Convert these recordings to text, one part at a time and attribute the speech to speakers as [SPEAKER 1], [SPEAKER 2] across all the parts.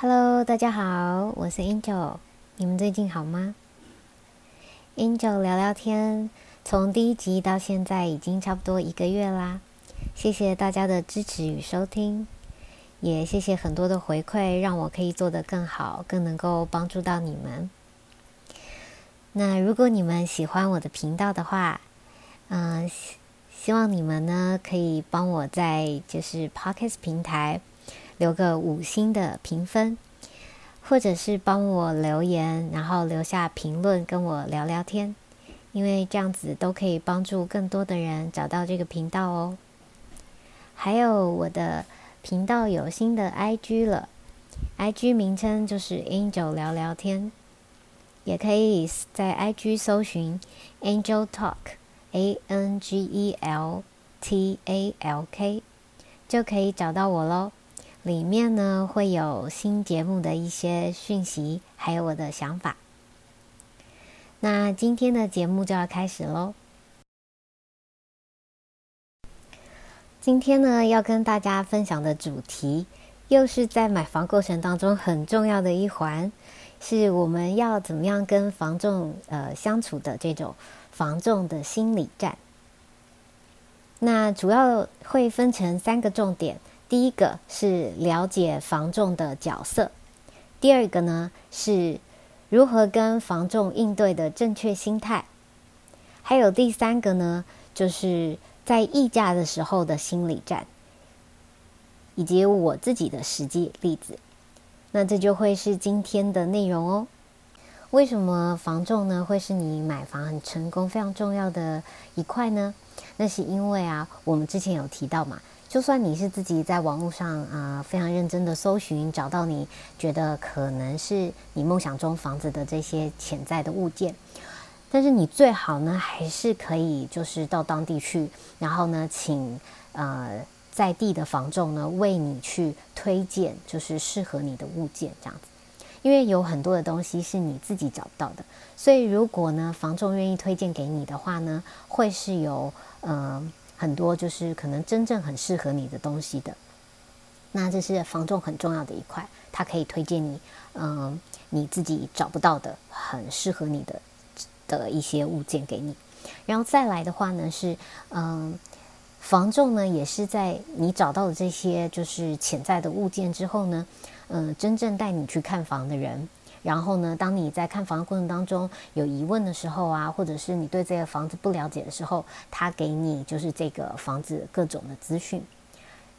[SPEAKER 1] Hello，大家好，我是 Angel，你们最近好吗？Angel 聊聊天，从第一集到现在已经差不多一个月啦，谢谢大家的支持与收听，也谢谢很多的回馈，让我可以做得更好，更能够帮助到你们。那如果你们喜欢我的频道的话，嗯，希望你们呢可以帮我在就是 Podcast 平台留个五星的评分，或者是帮我留言，然后留下评论跟我聊聊天，因为这样子都可以帮助更多的人找到这个频道哦。还有我的频道有新的 IG 了，IG 名称就是 Angel 聊聊天。也可以在 IG 搜寻 Angel Talk，A N G E L T A L K，就可以找到我喽。里面呢会有新节目的一些讯息，还有我的想法。那今天的节目就要开始喽。今天呢要跟大家分享的主题，又是在买房过程当中很重要的一环。是我们要怎么样跟房仲呃相处的这种房仲的心理战。那主要会分成三个重点，第一个是了解房仲的角色，第二个呢是如何跟房仲应对的正确心态，还有第三个呢就是在议价的时候的心理战，以及我自己的实际例子。那这就会是今天的内容哦。为什么房仲呢会是你买房很成功非常重要的一块呢？那是因为啊，我们之前有提到嘛，就算你是自己在网络上啊非常认真的搜寻，找到你觉得可能是你梦想中房子的这些潜在的物件，但是你最好呢还是可以就是到当地去，然后呢请呃。在地的房仲呢，为你去推荐就是适合你的物件这样子，因为有很多的东西是你自己找不到的，所以如果呢房仲愿意推荐给你的话呢，会是有嗯很多就是可能真正很适合你的东西的。那这是房仲很重要的一块，它可以推荐你嗯你自己找不到的很适合你的的一些物件给你，然后再来的话呢是嗯。房仲呢，也是在你找到了这些就是潜在的物件之后呢，嗯，真正带你去看房的人，然后呢，当你在看房的过程当中有疑问的时候啊，或者是你对这个房子不了解的时候，他给你就是这个房子各种的资讯。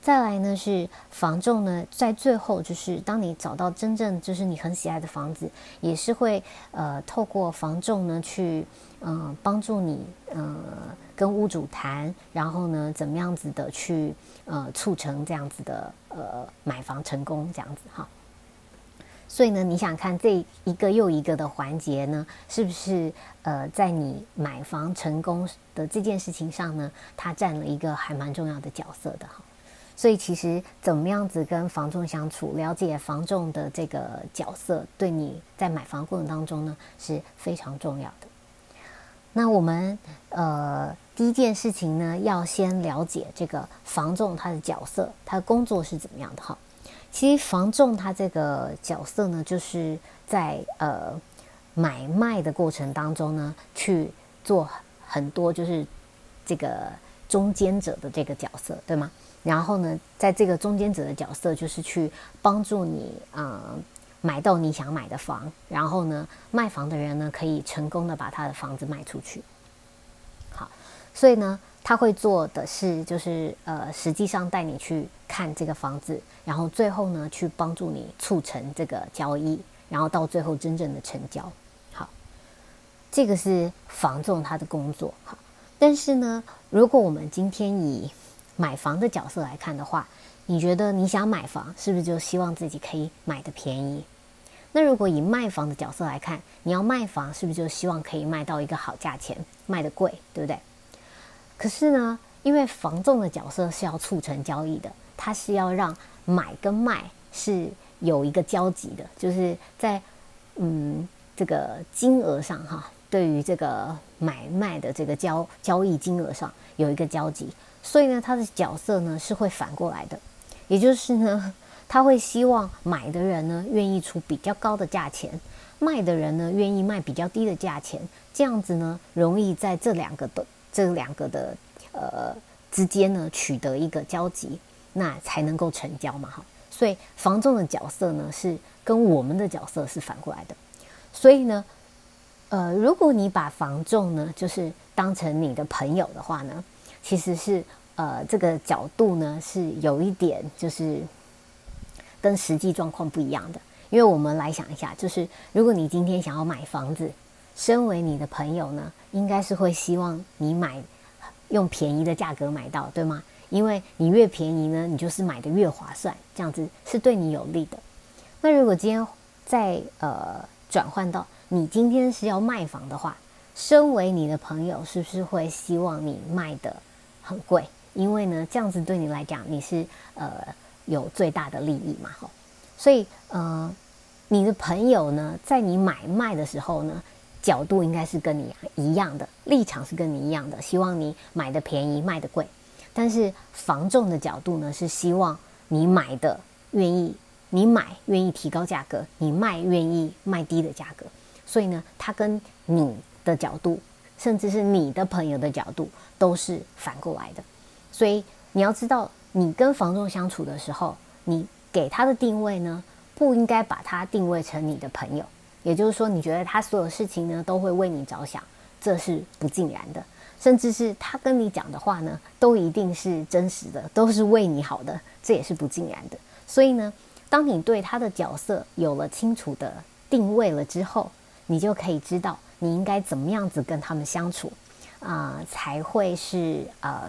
[SPEAKER 1] 再来呢是房仲呢，在最后就是当你找到真正就是你很喜爱的房子，也是会呃透过房仲呢去嗯帮助你呃跟屋主谈，然后呢怎么样子的去呃促成这样子的呃买房成功这样子哈。所以呢你想看这一个又一个的环节呢，是不是呃在你买房成功的这件事情上呢，它占了一个还蛮重要的角色的哈。所以其实怎么样子跟房仲相处，了解房仲的这个角色，对你在买房过程当中呢是非常重要的。那我们呃第一件事情呢，要先了解这个房仲他的角色，他工作是怎么样的哈。其实房仲他这个角色呢，就是在呃买卖的过程当中呢，去做很多就是这个中间者的这个角色，对吗？然后呢，在这个中间者的角色，就是去帮助你啊买到你想买的房，然后呢，卖房的人呢可以成功的把他的房子卖出去。好，所以呢，他会做的是，就是呃，实际上带你去看这个房子，然后最后呢，去帮助你促成这个交易，然后到最后真正的成交。好，这个是房仲他的工作。好，但是呢，如果我们今天以买房的角色来看的话，你觉得你想买房，是不是就希望自己可以买的便宜？那如果以卖房的角色来看，你要卖房，是不是就希望可以卖到一个好价钱，卖的贵，对不对？可是呢，因为房仲的角色是要促成交易的，它是要让买跟卖是有一个交集的，就是在嗯这个金额上哈，对于这个买卖的这个交交易金额上有一个交集。所以呢，他的角色呢是会反过来的，也就是呢，他会希望买的人呢愿意出比较高的价钱，卖的人呢愿意卖比较低的价钱，这样子呢容易在这两个的这两个的呃之间呢取得一个交集，那才能够成交嘛哈。所以房仲的角色呢是跟我们的角色是反过来的，所以呢，呃，如果你把房仲呢就是当成你的朋友的话呢，其实是呃这个角度呢是有一点就是跟实际状况不一样的，因为我们来想一下，就是如果你今天想要买房子，身为你的朋友呢，应该是会希望你买用便宜的价格买到，对吗？因为你越便宜呢，你就是买的越划算，这样子是对你有利的。那如果今天再呃转换到你今天是要卖房的话，身为你的朋友，是不是会希望你卖的很贵？因为呢，这样子对你来讲，你是呃有最大的利益嘛，吼。所以呃，你的朋友呢，在你买卖的时候呢，角度应该是跟你一样的，立场是跟你一样的，希望你买的便宜，卖的贵。但是房仲的角度呢，是希望你买的愿意，你买愿意提高价格，你卖愿意卖低的价格。所以呢，他跟你的角度，甚至是你的朋友的角度，都是反过来的。所以你要知道，你跟房仲相处的时候，你给他的定位呢，不应该把他定位成你的朋友。也就是说，你觉得他所有事情呢，都会为你着想，这是不尽然的。甚至是他跟你讲的话呢，都一定是真实的，都是为你好的，这也是不尽然的。所以呢，当你对他的角色有了清楚的定位了之后，你就可以知道你应该怎么样子跟他们相处，啊，才会是呃，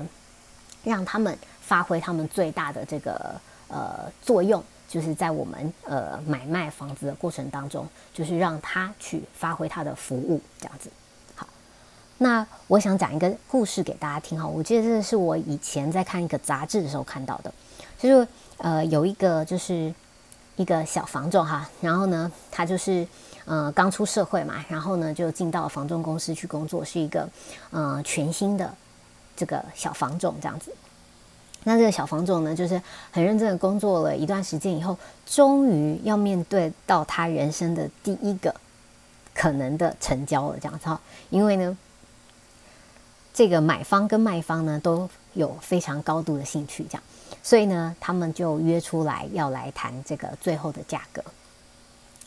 [SPEAKER 1] 让他们发挥他们最大的这个呃作用，就是在我们呃买卖房子的过程当中，就是让他去发挥他的服务，这样子。好那我想讲一个故事给大家听哈，我记得这是我以前在看一个杂志的时候看到的，就是呃有一个就是一个小房仲哈，然后呢他就是呃刚出社会嘛，然后呢就进到房仲公司去工作，是一个呃全新的这个小房仲这样子。那这个小房总呢，就是很认真的工作了一段时间以后，终于要面对到他人生的第一个可能的成交了这样子哈，因为呢。这个买方跟卖方呢都有非常高度的兴趣，这样，所以呢，他们就约出来要来谈这个最后的价格。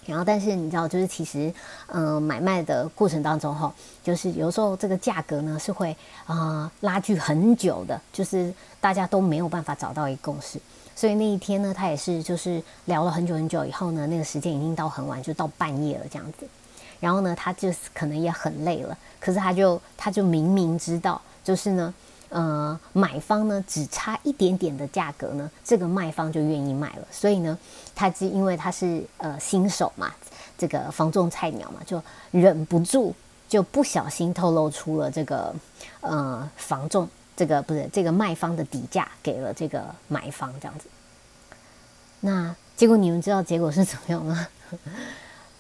[SPEAKER 1] 然后，但是你知道，就是其实，嗯，买卖的过程当中哈，就是有时候这个价格呢是会啊拉锯很久的，就是大家都没有办法找到一个共识。所以那一天呢，他也是就是聊了很久很久以后呢，那个时间已经到很晚，就到半夜了这样子。然后呢，他就可能也很累了，可是他就他就明明知道，就是呢，呃，买方呢只差一点点的价格呢，这个卖方就愿意卖了。所以呢，他是因为他是呃新手嘛，这个房仲菜鸟嘛，就忍不住就不小心透露出了这个呃房仲这个不是这个卖方的底价给了这个买方这样子。那结果你们知道结果是怎么样吗？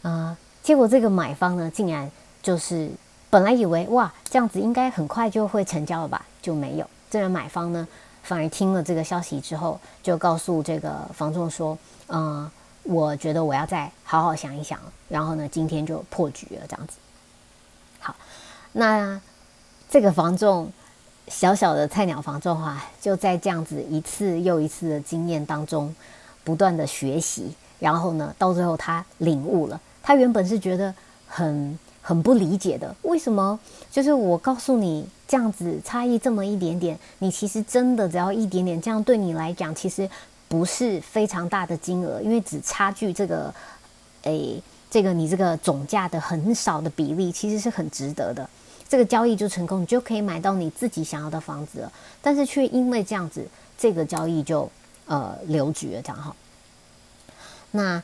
[SPEAKER 1] 啊？结果这个买方呢，竟然就是本来以为哇，这样子应该很快就会成交了吧，就没有。这个买方呢，反而听了这个消息之后，就告诉这个房仲说：“嗯，我觉得我要再好好想一想，然后呢，今天就破局了。”这样子。好，那这个房仲小小的菜鸟房仲啊，就在这样子一次又一次的经验当中，不断的学习，然后呢，到最后他领悟了。他原本是觉得很很不理解的，为什么？就是我告诉你这样子差异这么一点点，你其实真的只要一点点，这样对你来讲其实不是非常大的金额，因为只差距这个，诶，这个你这个总价的很少的比例，其实是很值得的。这个交易就成功，你就可以买到你自己想要的房子了。但是却因为这样子，这个交易就呃留局了，这样哈。那。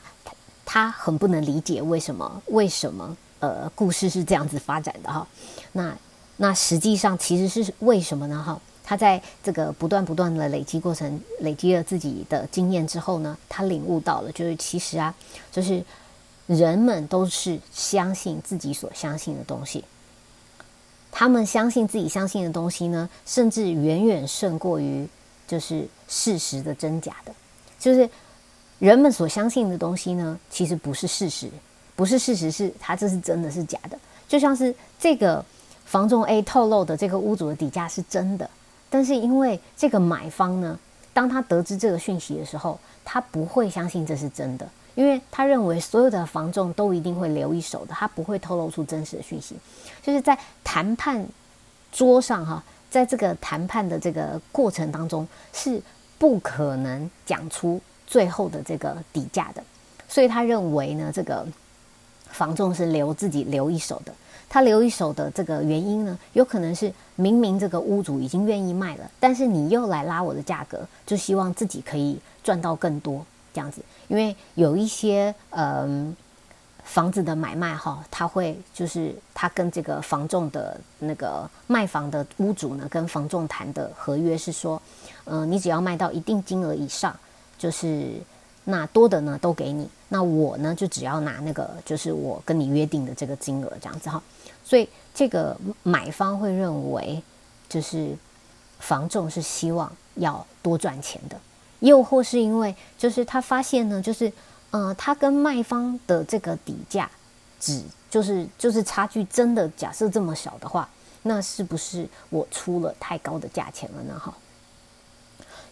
[SPEAKER 1] 他很不能理解为什么为什么呃故事是这样子发展的哈，那那实际上其实是为什么呢哈？他在这个不断不断的累积过程，累积了自己的经验之后呢，他领悟到了，就是其实啊，就是人们都是相信自己所相信的东西，他们相信自己相信的东西呢，甚至远远胜过于就是事实的真假的，就是。人们所相信的东西呢，其实不是事实，不是事实，是他这是真的是假的。就像是这个房仲 A 透露的这个屋主的底价是真的，但是因为这个买方呢，当他得知这个讯息的时候，他不会相信这是真的，因为他认为所有的房仲都一定会留一手的，他不会透露出真实的讯息。就是在谈判桌上哈，在这个谈判的这个过程当中是不可能讲出最后的这个底价的，所以他认为呢，这个。房仲是留自己留一手的，他留一手的这个原因呢，有可能是明明这个屋主已经愿意卖了，但是你又来拉我的价格，就希望自己可以赚到更多这样子。因为有一些嗯房子的买卖哈，他会就是他跟这个房仲的那个卖房的屋主呢，跟房仲谈的合约是说，嗯，你只要卖到一定金额以上，就是。那多的呢都给你，那我呢就只要拿那个，就是我跟你约定的这个金额这样子哈。所以这个买方会认为，就是房仲是希望要多赚钱的，又或是因为就是他发现呢，就是呃，他跟卖方的这个底价只就是就是差距真的假设这么小的话，那是不是我出了太高的价钱了呢？哈，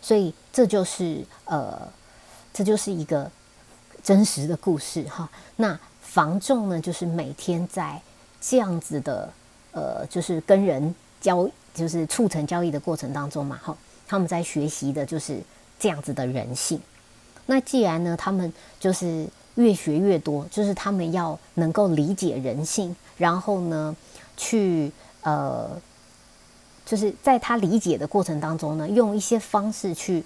[SPEAKER 1] 所以这就是呃。这就是一个真实的故事哈。那房仲呢，就是每天在这样子的呃，就是跟人交，就是促成交易的过程当中嘛，哈，他们在学习的就是这样子的人性。那既然呢，他们就是越学越多，就是他们要能够理解人性，然后呢，去呃，就是在他理解的过程当中呢，用一些方式去。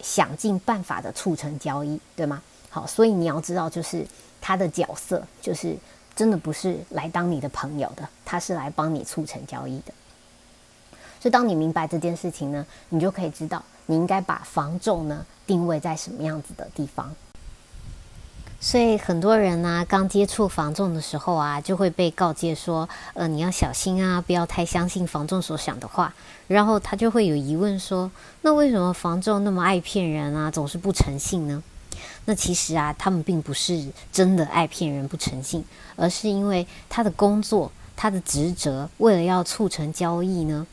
[SPEAKER 1] 想尽办法的促成交易，对吗？好，所以你要知道，就是他的角色，就是真的不是来当你的朋友的，他是来帮你促成交易的。所以，当你明白这件事情呢，你就可以知道，你应该把房仲呢定位在什么样子的地方。所以很多人呢，刚接触房仲的时候啊，就会被告诫说：“呃，你要小心啊，不要太相信房仲所想的话。”然后他就会有疑问说：“那为什么房仲那么爱骗人啊，总是不诚信呢？”那其实啊，他们并不是真的爱骗人不诚信，而是因为他的工作、他的职责，为了要促成交易呢，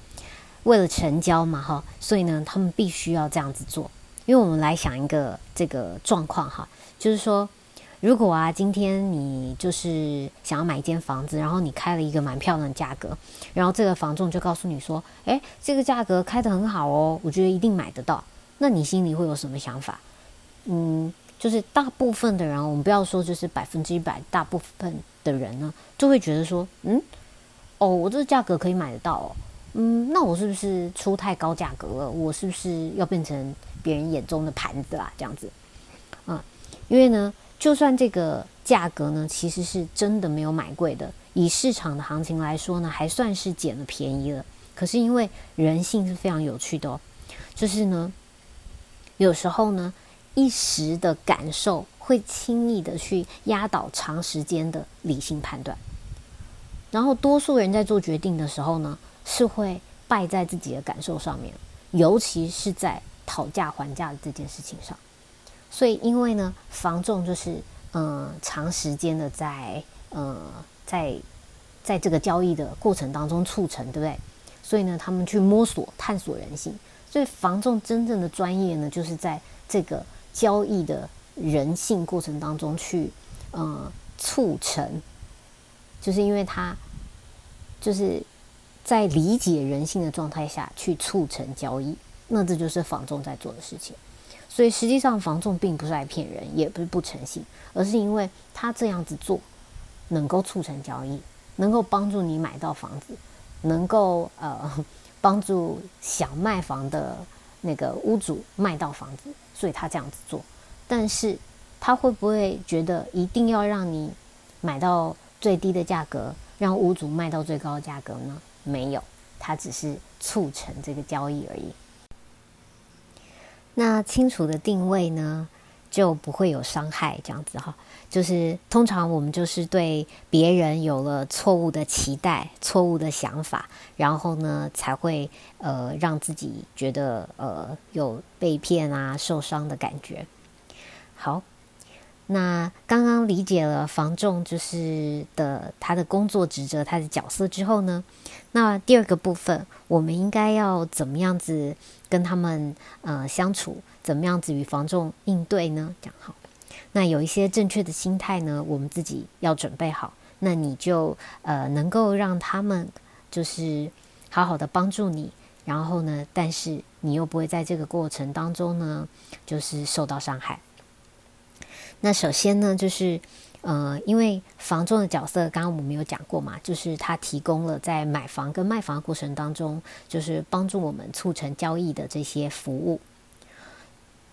[SPEAKER 1] 为了成交嘛，哈，所以呢，他们必须要这样子做。因为我们来想一个这个状况哈，就是说。如果啊，今天你就是想要买一间房子，然后你开了一个蛮漂亮的价格，然后这个房仲就告诉你说：“诶，这个价格开得很好哦，我觉得一定买得到。”那你心里会有什么想法？嗯，就是大部分的人，我们不要说就是百分之一百，大部分的人呢，就会觉得说：“嗯，哦，我这个价格可以买得到哦，嗯，那我是不是出太高价格了？我是不是要变成别人眼中的盘子啦？这样子，啊，因为呢。”就算这个价格呢，其实是真的没有买贵的，以市场的行情来说呢，还算是捡了便宜了。可是因为人性是非常有趣的哦，就是呢，有时候呢，一时的感受会轻易的去压倒长时间的理性判断，然后多数人在做决定的时候呢，是会败在自己的感受上面，尤其是在讨价还价的这件事情上。所以，因为呢，房仲就是嗯，长时间的在呃，在在这个交易的过程当中促成，对不对？所以呢，他们去摸索、探索人性。所以，房仲真正的专业呢，就是在这个交易的人性过程当中去嗯促成，就是因为他就是在理解人性的状态下去促成交易，那这就是房仲在做的事情。所以实际上，房仲并不是来骗人，也不是不诚信，而是因为他这样子做，能够促成交易，能够帮助你买到房子，能够呃 帮助想卖房的那个屋主卖到房子，所以他这样子做。但是他会不会觉得一定要让你买到最低的价格，让屋主卖到最高的价格呢？没有，他只是促成这个交易而已。那清楚的定位呢，就不会有伤害，这样子哈。就是通常我们就是对别人有了错误的期待、错误的想法，然后呢才会呃让自己觉得呃有被骗啊、受伤的感觉。好，那刚刚理解了房仲就是的他的工作职责、他的角色之后呢，那第二个部分，我们应该要怎么样子跟他们呃相处，怎么样子与防重应对呢？讲好，那有一些正确的心态呢，我们自己要准备好，那你就呃能够让他们就是好好的帮助你。然后呢？但是你又不会在这个过程当中呢，就是受到伤害。那首先呢，就是呃，因为房仲的角色，刚刚我们有讲过嘛，就是他提供了在买房跟卖房的过程当中，就是帮助我们促成交易的这些服务。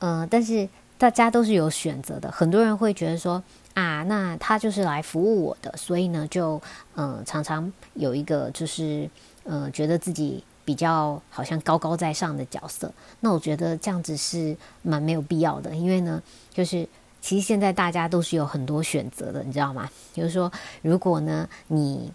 [SPEAKER 1] 呃，但是大家都是有选择的，很多人会觉得说啊，那他就是来服务我的，所以呢，就嗯，常常有一个就是呃，觉得自己。比较好像高高在上的角色，那我觉得这样子是蛮没有必要的，因为呢，就是其实现在大家都是有很多选择的，你知道吗？比如说，如果呢你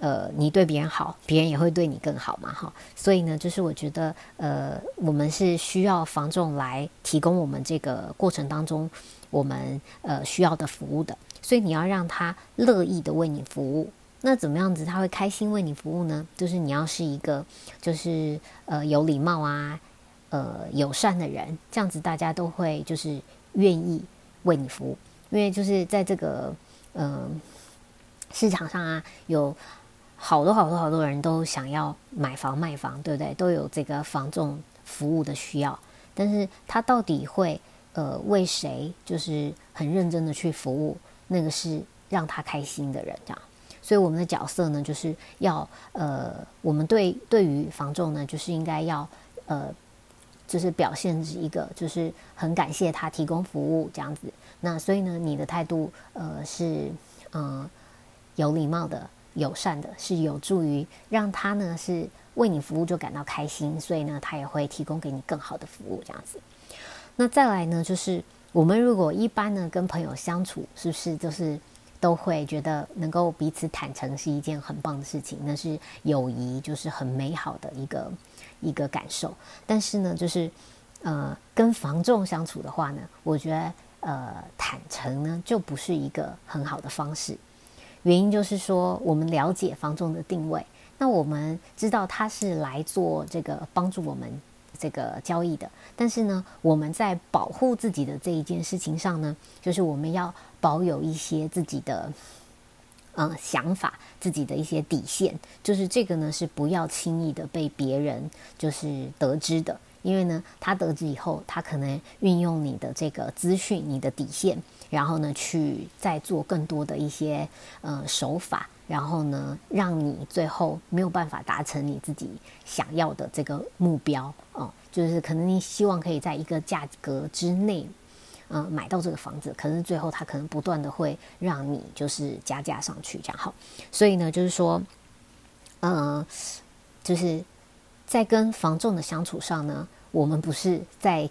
[SPEAKER 1] 呃你对别人好，别人也会对你更好嘛，哈。所以呢，就是我觉得呃我们是需要房仲来提供我们这个过程当中我们呃需要的服务的，所以你要让他乐意的为你服务。那怎么样子他会开心为你服务呢？就是你要是一个，就是呃有礼貌啊，呃友善的人，这样子大家都会就是愿意为你服务。因为就是在这个嗯市场上啊，有好多好多好多人都想要买房卖房，对不对？都有这个房仲服务的需要，但是他到底会呃为谁就是很认真的去服务，那个是让他开心的人，这样。所以我们的角色呢，就是要呃，我们对对于房仲呢，就是应该要呃，就是表现一个就是很感谢他提供服务这样子。那所以呢，你的态度呃是嗯有礼貌的、友善的，是有助于让他呢是为你服务就感到开心，所以呢，他也会提供给你更好的服务这样子。那再来呢，就是我们如果一般呢跟朋友相处，是不是就是？都会觉得能够彼此坦诚是一件很棒的事情，那是友谊，就是很美好的一个一个感受。但是呢，就是呃，跟房仲相处的话呢，我觉得呃，坦诚呢就不是一个很好的方式。原因就是说，我们了解房仲的定位，那我们知道他是来做这个帮助我们这个交易的。但是呢，我们在保护自己的这一件事情上呢，就是我们要。保有一些自己的嗯想法，自己的一些底线，就是这个呢是不要轻易的被别人就是得知的，因为呢他得知以后，他可能运用你的这个资讯、你的底线，然后呢去再做更多的一些呃手法，然后呢让你最后没有办法达成你自己想要的这个目标哦，就是可能你希望可以在一个价格之内。嗯，买到这个房子，可是最后他可能不断的会让你就是加价上去，这样好。所以呢，就是说，嗯，就是在跟房仲的相处上呢，我们不是在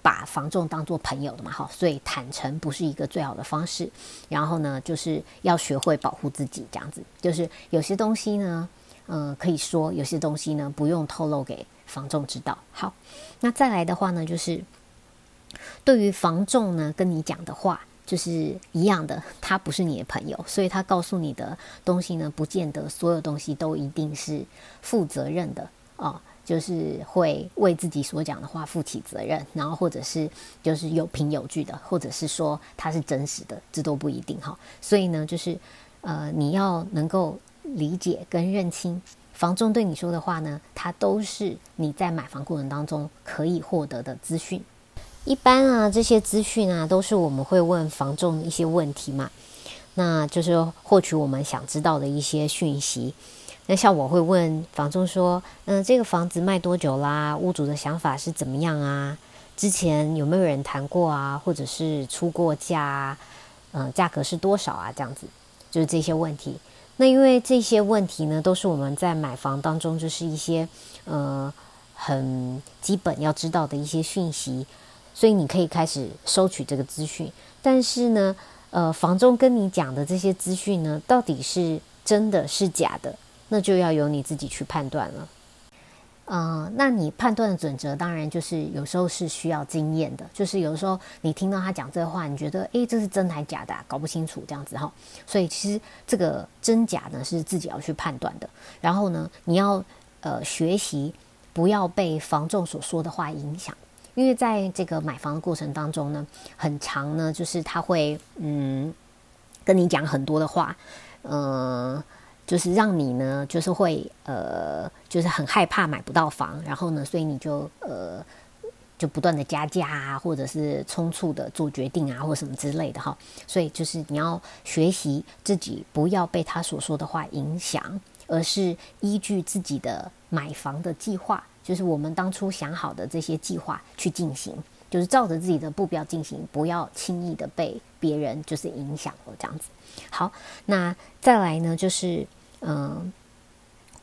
[SPEAKER 1] 把房仲当做朋友的嘛，好，所以坦诚不是一个最好的方式。然后呢，就是要学会保护自己，这样子，就是有些东西呢，嗯，可以说有些东西呢，不用透露给房仲知道。好，那再来的话呢，就是。对于房仲呢，跟你讲的话就是一样的，他不是你的朋友，所以他告诉你的东西呢，不见得所有东西都一定是负责任的啊，就是会为自己所讲的话负起责任，然后或者是就是有凭有据的，或者是说他是真实的，这都不一定哈。所以呢，就是呃，你要能够理解跟认清房仲对你说的话呢，它都是你在买房过程当中可以获得的资讯。一般啊，这些资讯啊，都是我们会问房仲一些问题嘛，那就是获取我们想知道的一些讯息。那像我会问房仲说，嗯，这个房子卖多久啦？屋主的想法是怎么样啊？之前有没有人谈过啊？或者是出过价？嗯，价格是多少啊？这样子，就是这些问题。那因为这些问题呢，都是我们在买房当中就是一些呃很基本要知道的一些讯息。所以你可以开始收取这个资讯，但是呢，呃，房中跟你讲的这些资讯呢，到底是真的是假的，那就要由你自己去判断了。嗯，那你判断的准则当然就是有时候是需要经验的，就是有时候你听到他讲这话，你觉得诶，这是真还假的，搞不清楚这样子哈。所以其实这个真假呢是自己要去判断的。然后呢，你要呃学习不要被房仲所说的话影响，因为在这个买房的过程当中呢，很长呢，就是他会嗯跟你讲很多的话，嗯。就是让你呢，就是会呃，就是很害怕买不到房，然后呢，所以你就呃，就不断的加价啊，或者是匆促的做决定啊，或什么之类的哈。所以就是你要学习自己不要被他所说的话影响，而是依据自己的买房的计划，就是我们当初想好的这些计划去进行，就是照着自己的步调进行，不要轻易的被别人就是影响了这样子。好，那再来呢，就是。嗯，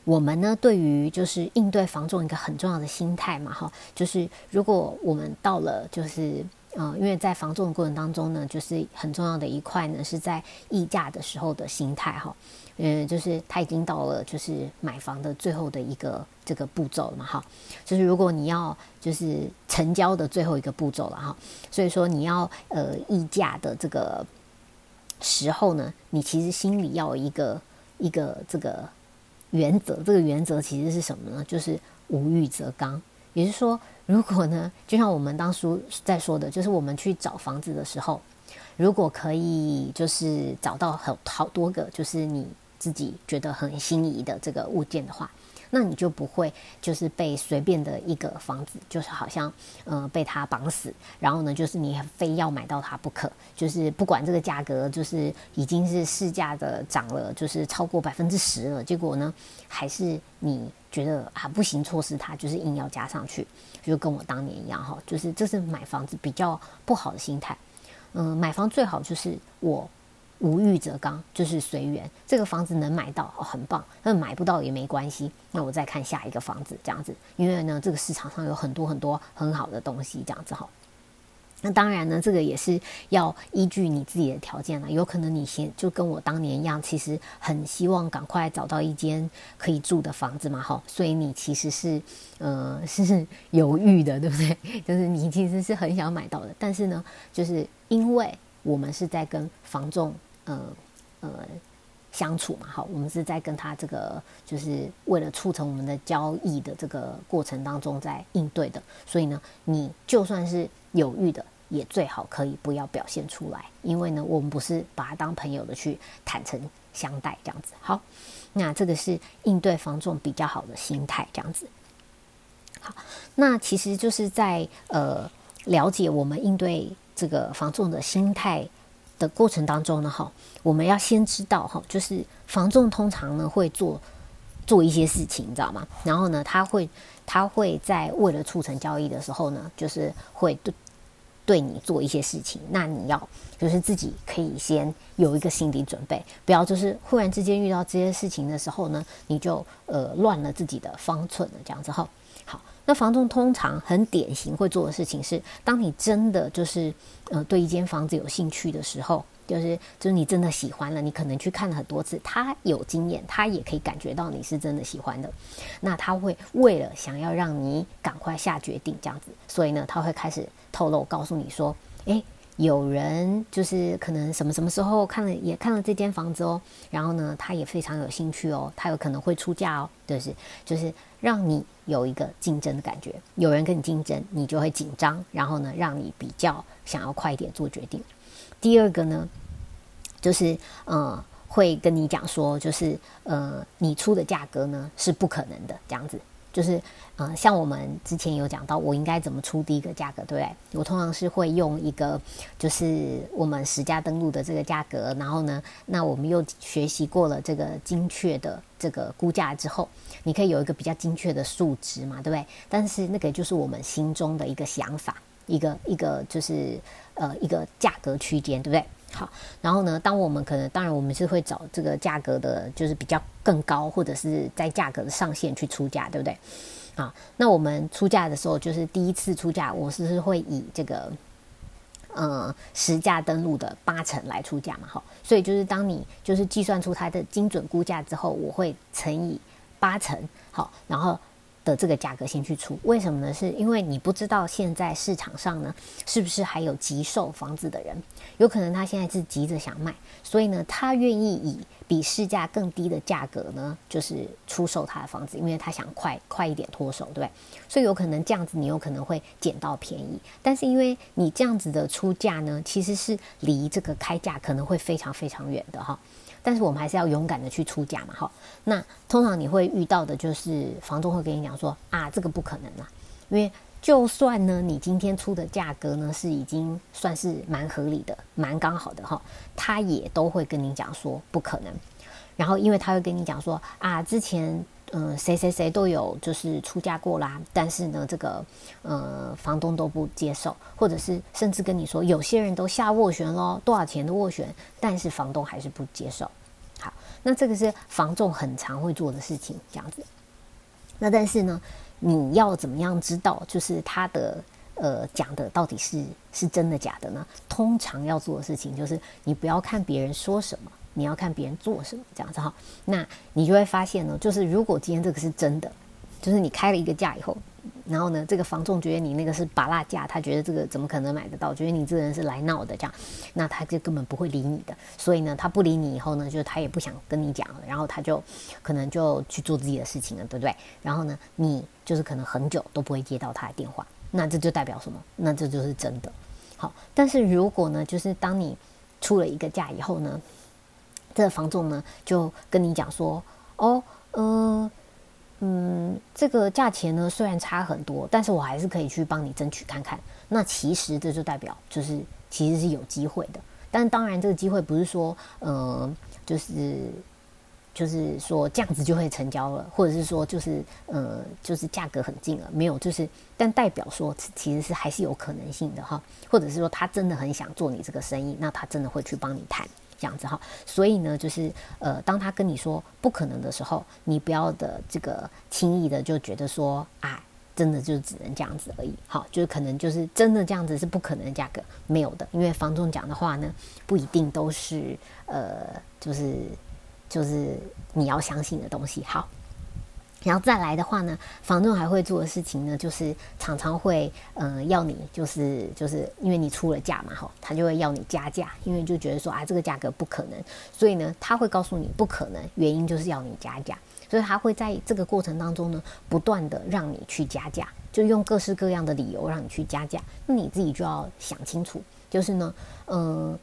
[SPEAKER 1] 我们呢，对于就是应对防重一个很重要的心态嘛，哈，就是如果我们到了，就是嗯，因为在防重的过程当中呢，就是很重要的一块呢，是在议价的时候的心态，哈，嗯，就是他已经到了就是买房的最后的一个这个步骤了嘛，哈，就是如果你要就是成交的最后一个步骤了，哈，所以说你要呃议价的这个时候呢，你其实心里要有一个。一个这个原则，这个原则其实是什么呢？就是无欲则刚。也就是说，如果呢，就像我们当初在说的，就是我们去找房子的时候，如果可以就是找到很好多个，就是你自己觉得很心仪的这个物件的话。那你就不会就是被随便的一个房子，就是好像呃被它绑死，然后呢，就是你非要买到它不可，就是不管这个价格就是已经是市价的涨了，就是超过百分之十了，结果呢还是你觉得啊不行，错失它，就是硬要加上去，就跟我当年一样哈，就是这是买房子比较不好的心态，嗯，买房最好就是我。无欲则刚，就是随缘。这个房子能买到，很棒；那买不到也没关系，那我再看下一个房子，这样子。因为呢，这个市场上有很多很多很好的东西，这样子哈。那当然呢，这个也是要依据你自己的条件了。有可能你先就跟我当年一样，其实很希望赶快找到一间可以住的房子嘛，哈。所以你其实是呃是犹豫的，对不对？就是你其实是很想买到的，但是呢，就是因为我们是在跟房仲。呃呃，相处嘛，好，我们是在跟他这个，就是为了促成我们的交易的这个过程当中在应对的，所以呢，你就算是犹豫的，也最好可以不要表现出来，因为呢，我们不是把他当朋友的去坦诚相待这样子。好，那这个是应对房仲比较好的心态这样子。好，那其实就是在呃了解我们应对这个房仲的心态。的过程当中呢，哈，我们要先知道哈，就是房仲通常呢会做做一些事情，你知道吗？然后呢，他会他会在为了促成交易的时候呢，就是会对对你做一些事情。那你要就是自己可以先有一个心理准备，不要就是忽然之间遇到这些事情的时候呢，你就呃乱了自己的方寸了，这样子哈。那房东通常很典型会做的事情是，当你真的就是呃对一间房子有兴趣的时候，就是就是你真的喜欢了，你可能去看了很多次，他有经验，他也可以感觉到你是真的喜欢的，那他会为了想要让你赶快下决定这样子，所以呢，他会开始透露告诉你说，诶。有人就是可能什么什么时候看了也看了这间房子哦，然后呢，他也非常有兴趣哦，他有可能会出价哦，就是就是让你有一个竞争的感觉，有人跟你竞争，你就会紧张，然后呢，让你比较想要快一点做决定。第二个呢，就是呃，会跟你讲说，就是呃，你出的价格呢是不可能的，这样子。就是，呃，像我们之前有讲到，我应该怎么出第一个价格，对不对？我通常是会用一个，就是我们实价登录的这个价格，然后呢，那我们又学习过了这个精确的这个估价之后，你可以有一个比较精确的数值嘛，对不对？但是那个就是我们心中的一个想法，一个一个就是呃一个价格区间，对不对？好，然后呢？当我们可能当然我们是会找这个价格的，就是比较更高，或者是在价格的上限去出价，对不对？啊，那我们出价的时候，就是第一次出价，我是会以这个呃实价登录的八成来出价嘛，哈。所以就是当你就是计算出它的精准估价之后，我会乘以八成，好，然后的这个价格先去出。为什么呢？是因为你不知道现在市场上呢是不是还有急售房子的人，有可能他现在是急着想卖，所以呢，他愿意以比市价更低的价格呢，就是出售他的房子，因为他想快快一点脱手，对不对？所以有可能这样子，你有可能会捡到便宜。但是因为你这样子的出价呢，其实是离这个开价可能会非常非常远的哈。但是我们还是要勇敢的去出价嘛，哈。那通常你会遇到的就是房东会跟你讲说啊，这个不可能啦，因为就算呢你今天出的价格呢是已经算是蛮合理的、蛮刚好的哈，他也都会跟你讲说不可能。然后因为他会跟你讲说啊，之前嗯谁谁谁都有就是出价过啦，但是呢这个呃房东都不接受，或者是甚至跟你说有些人都下斡旋咯，多少钱的斡旋，但是房东还是不接受。好，那这个是房仲很常会做的事情，这样子。那但是呢，你要怎么样知道就是他的呃讲的到底是是真的假的呢？通常要做的事情就是你不要看别人说什么。你要看别人做什么这样子哈，那你就会发现呢，就是如果今天这个是真的，就是你开了一个价以后，然后呢，这个房仲觉得你那个是拔蜡价，他觉得这个怎么可能买得到？觉得你这个人是来闹的这样，那他就根本不会理你的。所以呢，他不理你以后呢，就是他也不想跟你讲了，然后他就可能就去做自己的事情了，对不对？然后呢，你就是可能很久都不会接到他的电话，那这就代表什么？那这就是真的。好，但是如果呢，就是当你出了一个价以后呢？这个房仲呢，就跟你讲说，哦，嗯，嗯，这个价钱呢虽然差很多，但是我还是可以去帮你争取看看。那其实这就代表，就是其实是有机会的。但当然，这个机会不是说，嗯，就是就是说这样子就会成交了，或者是说就是，呃，就是价格很近了，没有，就是但代表说其实是还是有可能性的哈，或者是说他真的很想做你这个生意，那他真的会去帮你谈。这样子哈，所以呢，就是呃，当他跟你说不可能的时候，你不要的这个轻易的就觉得说啊，真的就只能这样子而已。好，就是可能就是真的这样子是不可能的价格，没有的，因为房仲讲的话呢，不一定都是呃，就是就是你要相信的东西。好。然后再来的话呢，房仲还会做的事情呢，就是常常会嗯要你就是就是因为你出了价嘛哈，他就会要你加价，因为就觉得说啊这个价格不可能，所以呢他会告诉你不可能，原因就是要你加价，所以他会在这个过程当中呢不断的让你去加价，就用各式各样的理由让你去加价，那你自己就要想清楚，就是呢嗯。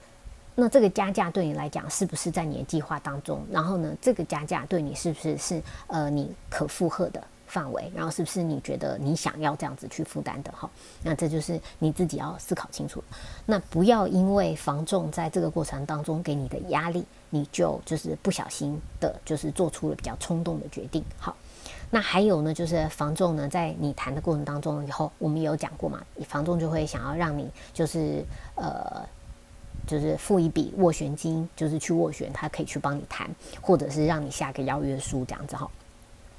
[SPEAKER 1] 那这个加价对你来讲是不是在你的计划当中？然后呢，这个加价对你是不是是呃你可负荷的范围？然后是不是你觉得你想要这样子去负担的哈？那这就是你自己要思考清楚。那不要因为房仲在这个过程当中给你的压力，你就就是不小心的，就是做出了比较冲动的决定。好，那还有呢，就是房仲呢在你谈的过程当中以后，我们也有讲过嘛，房仲就会想要让你就是呃。就是付一笔斡旋金，就是去斡旋，他可以去帮你谈，或者是让你下个邀约书这样子哈。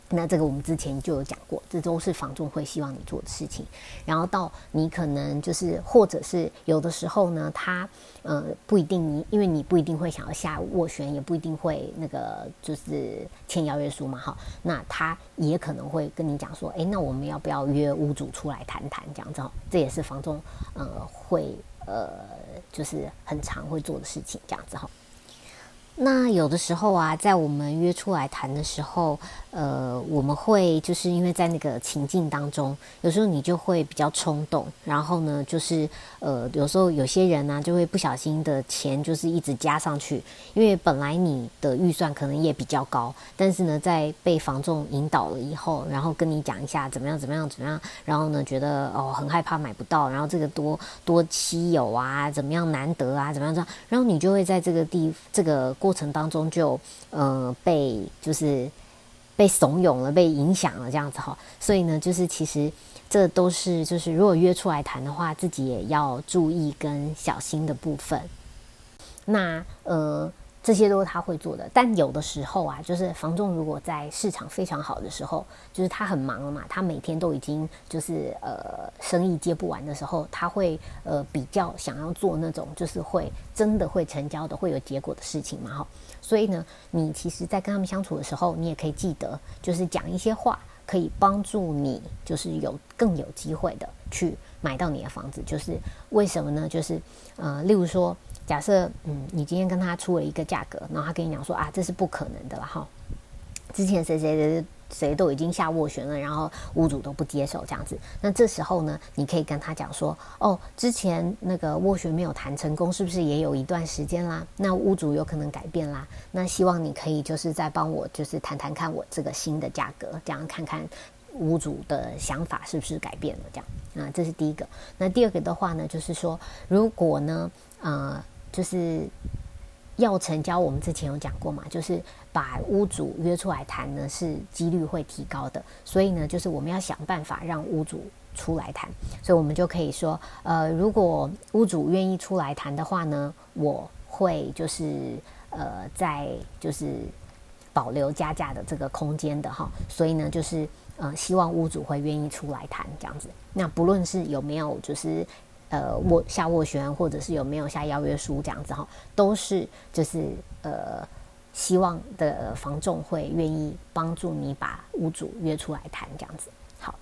[SPEAKER 1] 那这个我们之前就有讲过，这都是房仲会希望你做的事情。然后到你可能就是，或者是有的时候呢，他呃不一定你，因为你不一定会想要下斡旋，也不一定会那个就是签邀约书嘛哈。那他也可能会跟你讲说，哎，那我们要不要约屋主出来谈谈这样子？这也是房仲呃会呃。就是很常会做的事情，这样子哈。那有的时候啊，在我们约出来谈的时候，呃，我们会就是因为在那个情境当中，有时候你就会比较冲动，然后呢，就是呃，有时候有些人呢就会不小心的钱就是一直加上去，因为本来你的预算可能也比较高，但是呢，在被房仲引导了以后，然后跟你讲一下怎么样怎么样怎么样，然后呢，觉得哦很害怕买不到，然后这个多多稀有啊，怎么样难得啊，怎么样这样，然后你就会在这个地这个。过程当中就呃被就是被怂恿了，被影响了这样子哈，所以呢，就是其实这都是就是如果约出来谈的话，自己也要注意跟小心的部分。那呃。这些都是他会做的，但有的时候啊，就是房仲如果在市场非常好的时候，就是他很忙了嘛，他每天都已经就是呃生意接不完的时候，他会呃比较想要做那种就是会真的会成交的、会有结果的事情嘛哈。所以呢，你其实，在跟他们相处的时候，你也可以记得，就是讲一些话。可以帮助你，就是有更有机会的去买到你的房子。就是为什么呢？就是呃，例如说，假设嗯，你今天跟他出了一个价格，然后他跟你讲说啊，这是不可能的了哈。之前谁谁谁。谁都已经下斡旋了，然后屋主都不接受这样子。那这时候呢，你可以跟他讲说：“哦，之前那个斡旋没有谈成功，是不是也有一段时间啦？那屋主有可能改变啦。那希望你可以就是再帮我就是谈谈看我这个新的价格，这样看看屋主的想法是不是改变了。这样啊，这是第一个。那第二个的话呢，就是说如果呢，呃，就是要成交，我们之前有讲过嘛，就是。把屋主约出来谈呢，是几率会提高的。所以呢，就是我们要想办法让屋主出来谈。所以我们就可以说，呃，如果屋主愿意出来谈的话呢，我会就是呃，在就是保留加价的这个空间的哈。所以呢，就是呃，希望屋主会愿意出来谈这样子。那不论是有没有就是呃握下斡旋，或者是有没有下邀约书这样子哈，都是就是呃。希望的房仲会愿意帮助你把屋主约出来谈，这样子好。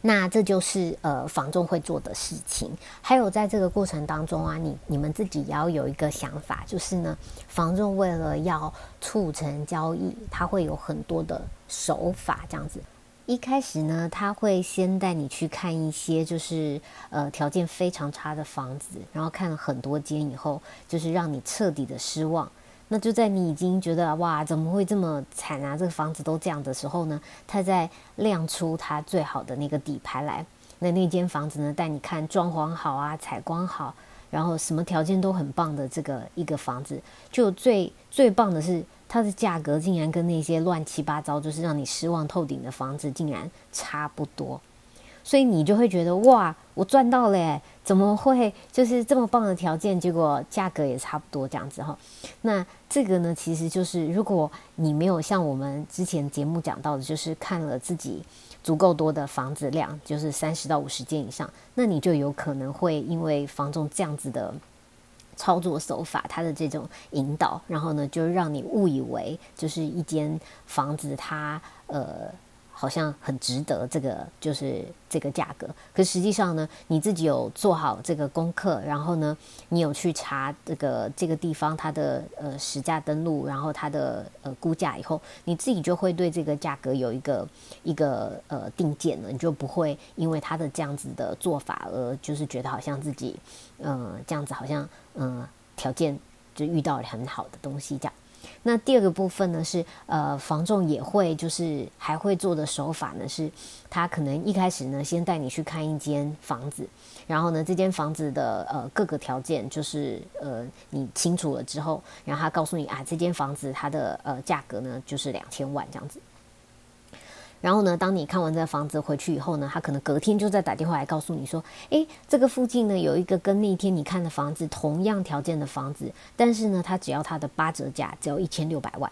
[SPEAKER 1] 那这就是呃房仲会做的事情。还有在这个过程当中啊，你你们自己也要有一个想法，就是呢，房仲为了要促成交易，他会有很多的手法，这样子。一开始呢，他会先带你去看一些就是呃条件非常差的房子，然后看了很多间以后，就是让你彻底的失望。那就在你已经觉得哇，怎么会这么惨啊？这个房子都这样的时候呢，他在亮出他最好的那个底牌来。那那间房子呢，带你看装潢好啊，采光好，然后什么条件都很棒的这个一个房子，就最最棒的是它的价格竟然跟那些乱七八糟，就是让你失望透顶的房子竟然差不多。所以你就会觉得哇，我赚到了！怎么会就是这么棒的条件，结果价格也差不多这样子哈？那这个呢，其实就是如果你没有像我们之前节目讲到的，就是看了自己足够多的房子量，就是三十到五十间以上，那你就有可能会因为房仲这样子的操作手法，它的这种引导，然后呢，就让你误以为就是一间房子它呃。好像很值得这个，就是这个价格。可实际上呢，你自己有做好这个功课，然后呢，你有去查这个这个地方它的呃实价登录，然后它的呃估价以后，你自己就会对这个价格有一个一个呃定见了，你就不会因为他的这样子的做法而就是觉得好像自己嗯这样子好像嗯条件就遇到了很好的东西这样。那第二个部分呢是，呃，房仲也会就是还会做的手法呢是，他可能一开始呢先带你去看一间房子，然后呢这间房子的呃各个条件就是呃你清楚了之后，然后他告诉你啊这间房子它的呃价格呢就是两千万这样子。然后呢，当你看完这个房子回去以后呢，他可能隔天就再打电话来告诉你说：“诶，这个附近呢有一个跟那天你看的房子同样条件的房子，但是呢，它只要它的八折价，只要一千六百万。”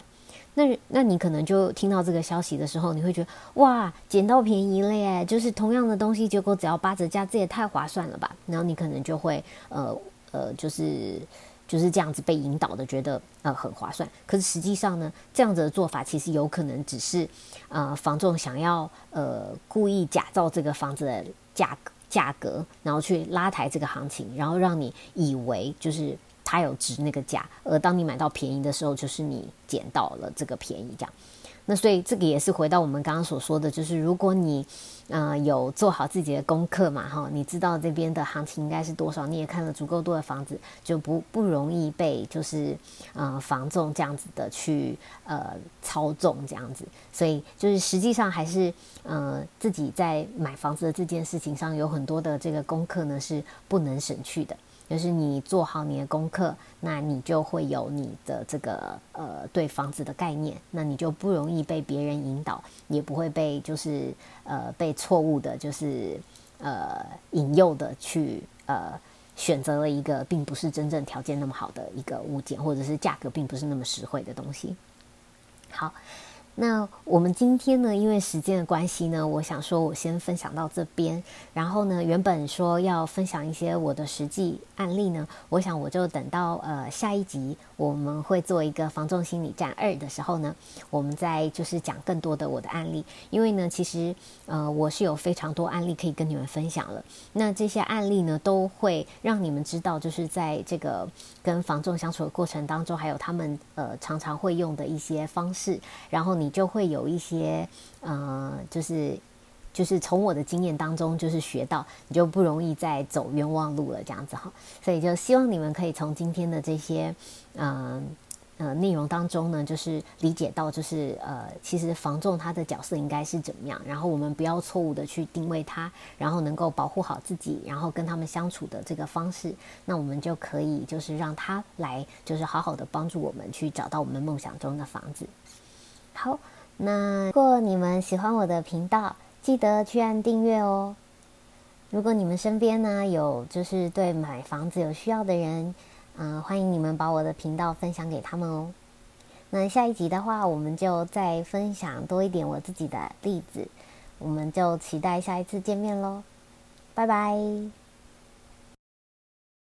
[SPEAKER 1] 那那你可能就听到这个消息的时候，你会觉得哇，捡到便宜了耶！就是同样的东西，结果只要八折价，这也太划算了吧？然后你可能就会呃呃，就是。就是这样子被引导的，觉得呃很划算。可是实际上呢，这样子的做法其实有可能只是呃房仲想要呃故意假造这个房子的价价格，然后去拉抬这个行情，然后让你以为就是它有值那个价，而当你买到便宜的时候，就是你捡到了这个便宜这样。那所以这个也是回到我们刚刚所说的，就是如果你，呃，有做好自己的功课嘛，哈，你知道这边的行情应该是多少，你也看了足够多的房子，就不不容易被就是，呃，房仲这样子的去呃操纵这样子。所以就是实际上还是，呃，自己在买房子的这件事情上有很多的这个功课呢，是不能省去的。就是你做好你的功课，那你就会有你的这个呃对房子的概念，那你就不容易被别人引导，也不会被就是呃被错误的，就是呃引诱的去呃选择了一个并不是真正条件那么好的一个物件，或者是价格并不是那么实惠的东西。好。那我们今天呢，因为时间的关系呢，我想说我先分享到这边。然后呢，原本说要分享一些我的实际案例呢，我想我就等到呃下一集我们会做一个防重心理战二的时候呢，我们再就是讲更多的我的案例。因为呢，其实呃我是有非常多案例可以跟你们分享了。那这些案例呢，都会让你们知道，就是在这个跟防重相处的过程当中，还有他们呃常常会用的一些方式，然后你。你就会有一些，呃，就是就是从我的经验当中，就是学到，你就不容易再走冤枉路了，这样子哈。所以就希望你们可以从今天的这些，嗯呃内容当中呢，就是理解到，就是呃，其实防重他的角色应该是怎么样，然后我们不要错误的去定位他，然后能够保护好自己，然后跟他们相处的这个方式，那我们就可以就是让他来，就是好好的帮助我们去找到我们梦想中的房子。好，那如果你们喜欢我的频道，记得去按订阅哦。如果你们身边呢有就是对买房子有需要的人，嗯，欢迎你们把我的频道分享给他们哦。那下一集的话，我们就再分享多一点我自己的例子，我们就期待下一次见面喽，拜拜。